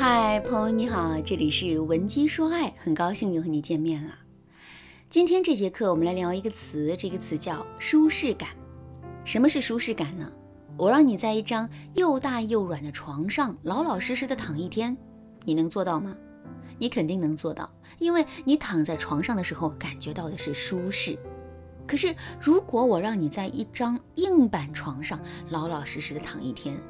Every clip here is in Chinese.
嗨，朋友你好，这里是文姬说爱，很高兴又和你见面了。今天这节课我们来聊一个词，这个词叫舒适感。什么是舒适感呢？我让你在一张又大又软的床上老老实实的躺一天，你能做到吗？你肯定能做到，因为你躺在床上的时候感觉到的是舒适。可是如果我让你在一张硬板床上老老实实的躺一天，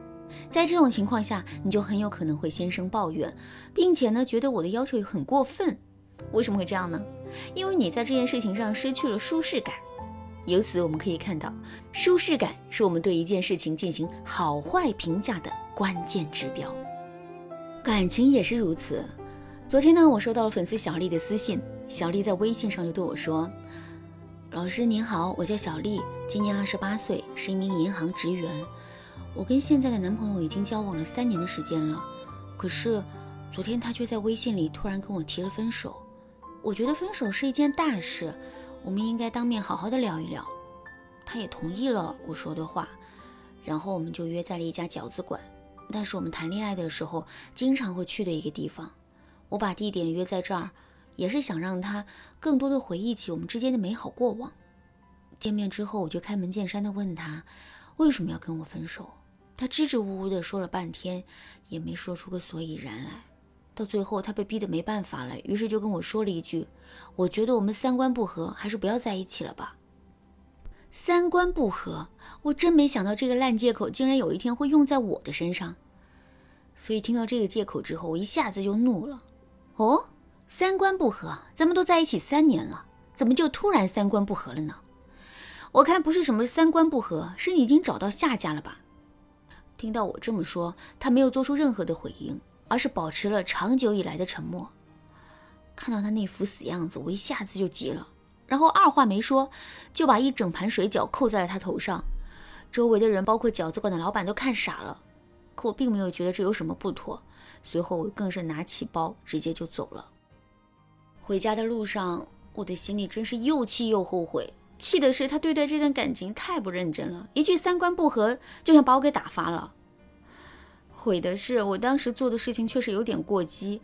在这种情况下，你就很有可能会心生抱怨，并且呢，觉得我的要求很过分。为什么会这样呢？因为你在这件事情上失去了舒适感。由此我们可以看到，舒适感是我们对一件事情进行好坏评价的关键指标。感情也是如此。昨天呢，我收到了粉丝小丽的私信，小丽在微信上就对我说：“老师您好，我叫小丽，今年二十八岁，是一名银行职员。”我跟现在的男朋友已经交往了三年的时间了，可是昨天他却在微信里突然跟我提了分手。我觉得分手是一件大事，我们应该当面好好的聊一聊。他也同意了我说的话，然后我们就约在了一家饺子馆，那是我们谈恋爱的时候经常会去的一个地方。我把地点约在这儿，也是想让他更多的回忆起我们之间的美好过往。见面之后，我就开门见山的问他为什么要跟我分手。他支支吾吾的说了半天，也没说出个所以然来。到最后，他被逼得没办法了，于是就跟我说了一句：“我觉得我们三观不合，还是不要在一起了吧。”三观不合，我真没想到这个烂借口竟然有一天会用在我的身上。所以听到这个借口之后，我一下子就怒了。哦，三观不合，咱们都在一起三年了，怎么就突然三观不合了呢？我看不是什么三观不合，是你已经找到下家了吧？听到我这么说，他没有做出任何的回应，而是保持了长久以来的沉默。看到他那副死样子，我一下子就急了，然后二话没说，就把一整盘水饺扣在了他头上。周围的人，包括饺子馆的老板，都看傻了。可我并没有觉得这有什么不妥。随后，我更是拿起包，直接就走了。回家的路上，我的心里真是又气又后悔。气的是他对待这段感情太不认真了，一句三观不合就想把我给打发了。悔的是我当时做的事情确实有点过激，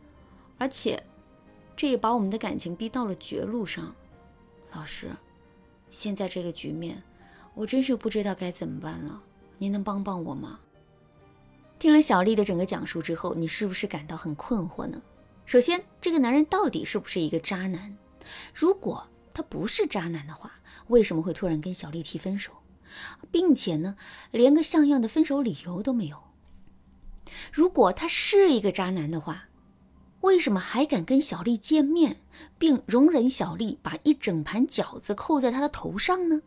而且这也把我们的感情逼到了绝路上。老师，现在这个局面，我真是不知道该怎么办了，您能帮帮我吗？听了小丽的整个讲述之后，你是不是感到很困惑呢？首先，这个男人到底是不是一个渣男？如果他不是渣男的话，为什么会突然跟小丽提分手，并且呢，连个像样的分手理由都没有？如果他是一个渣男的话，为什么还敢跟小丽见面，并容忍小丽把一整盘饺子扣在他的头上呢？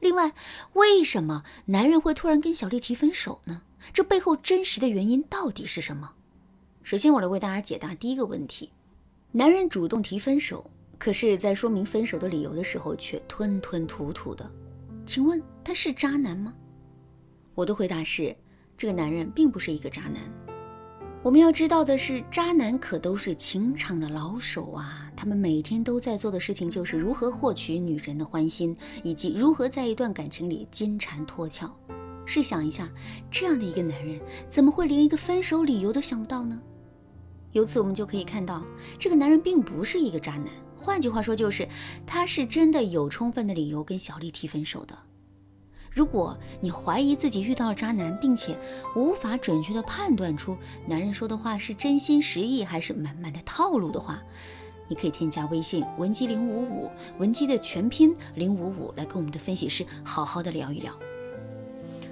另外，为什么男人会突然跟小丽提分手呢？这背后真实的原因到底是什么？首先，我来为大家解答第一个问题：男人主动提分手。可是，在说明分手的理由的时候，却吞吞吐吐的。请问他是渣男吗？我的回答是，这个男人并不是一个渣男。我们要知道的是，渣男可都是情场的老手啊！他们每天都在做的事情，就是如何获取女人的欢心，以及如何在一段感情里金蝉脱壳。试想一下，这样的一个男人，怎么会连一个分手理由都想不到呢？由此，我们就可以看到，这个男人并不是一个渣男。换句话说，就是他是真的有充分的理由跟小丽提分手的。如果你怀疑自己遇到了渣男，并且无法准确的判断出男人说的话是真心实意还是满满的套路的话，你可以添加微信文姬零五五，文姬的全拼零五五，来跟我们的分析师好好的聊一聊。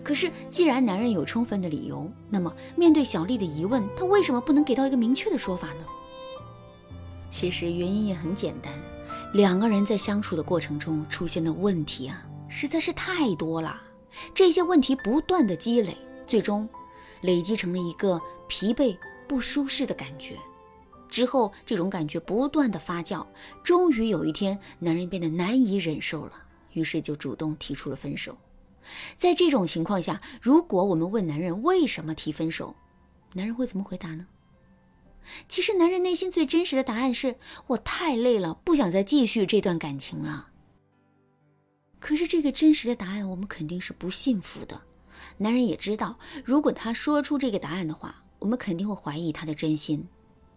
可是，既然男人有充分的理由，那么面对小丽的疑问，他为什么不能给到一个明确的说法呢？其实原因也很简单，两个人在相处的过程中出现的问题啊，实在是太多了。这些问题不断的积累，最终累积成了一个疲惫不舒适的感觉。之后这种感觉不断的发酵，终于有一天，男人变得难以忍受了，于是就主动提出了分手。在这种情况下，如果我们问男人为什么提分手，男人会怎么回答呢？其实，男人内心最真实的答案是：我太累了，不想再继续这段感情了。可是，这个真实的答案，我们肯定是不信服的。男人也知道，如果他说出这个答案的话，我们肯定会怀疑他的真心。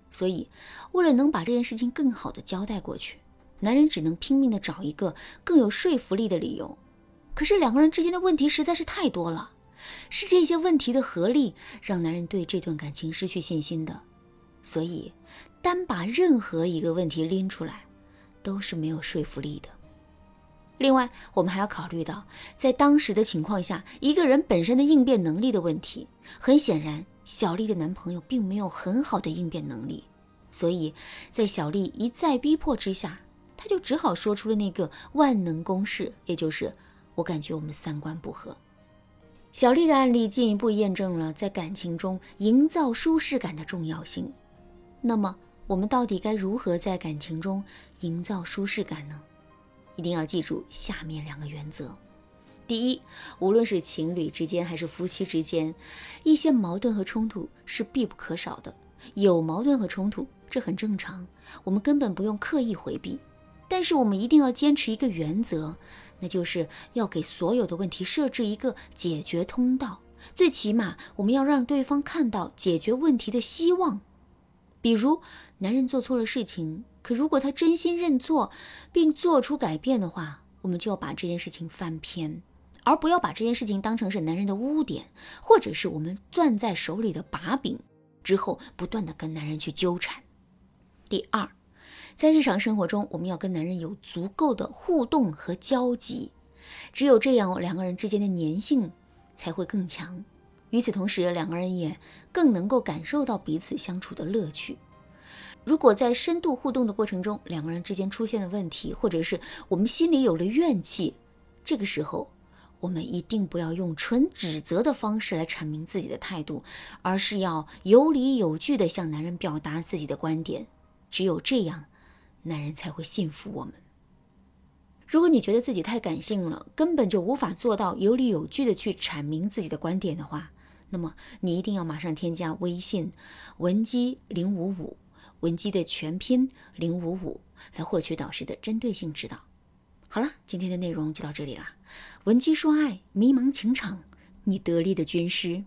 所以，为了能把这件事情更好的交代过去，男人只能拼命的找一个更有说服力的理由。可是两个人之间的问题实在是太多了，是这些问题的合力让男人对这段感情失去信心的。所以，单把任何一个问题拎出来，都是没有说服力的。另外，我们还要考虑到，在当时的情况下，一个人本身的应变能力的问题。很显然。小丽的男朋友并没有很好的应变能力，所以在小丽一再逼迫之下，他就只好说出了那个万能公式，也就是我感觉我们三观不合。小丽的案例进一步验证了在感情中营造舒适感的重要性。那么，我们到底该如何在感情中营造舒适感呢？一定要记住下面两个原则。第一，无论是情侣之间还是夫妻之间，一些矛盾和冲突是必不可少的。有矛盾和冲突，这很正常，我们根本不用刻意回避。但是我们一定要坚持一个原则，那就是要给所有的问题设置一个解决通道。最起码，我们要让对方看到解决问题的希望。比如，男人做错了事情，可如果他真心认错并做出改变的话，我们就要把这件事情翻篇。而不要把这件事情当成是男人的污点，或者是我们攥在手里的把柄，之后不断的跟男人去纠缠。第二，在日常生活中，我们要跟男人有足够的互动和交集，只有这样，两个人之间的粘性才会更强。与此同时，两个人也更能够感受到彼此相处的乐趣。如果在深度互动的过程中，两个人之间出现了问题，或者是我们心里有了怨气，这个时候。我们一定不要用纯指责的方式来阐明自己的态度，而是要有理有据地向男人表达自己的观点。只有这样，男人才会信服我们。如果你觉得自己太感性了，根本就无法做到有理有据地去阐明自己的观点的话，那么你一定要马上添加微信文姬零五五，文姬的全拼零五五，来获取导师的针对性指导。好了，今天的内容就到这里啦。文姬说爱，迷茫情场，你得力的军师。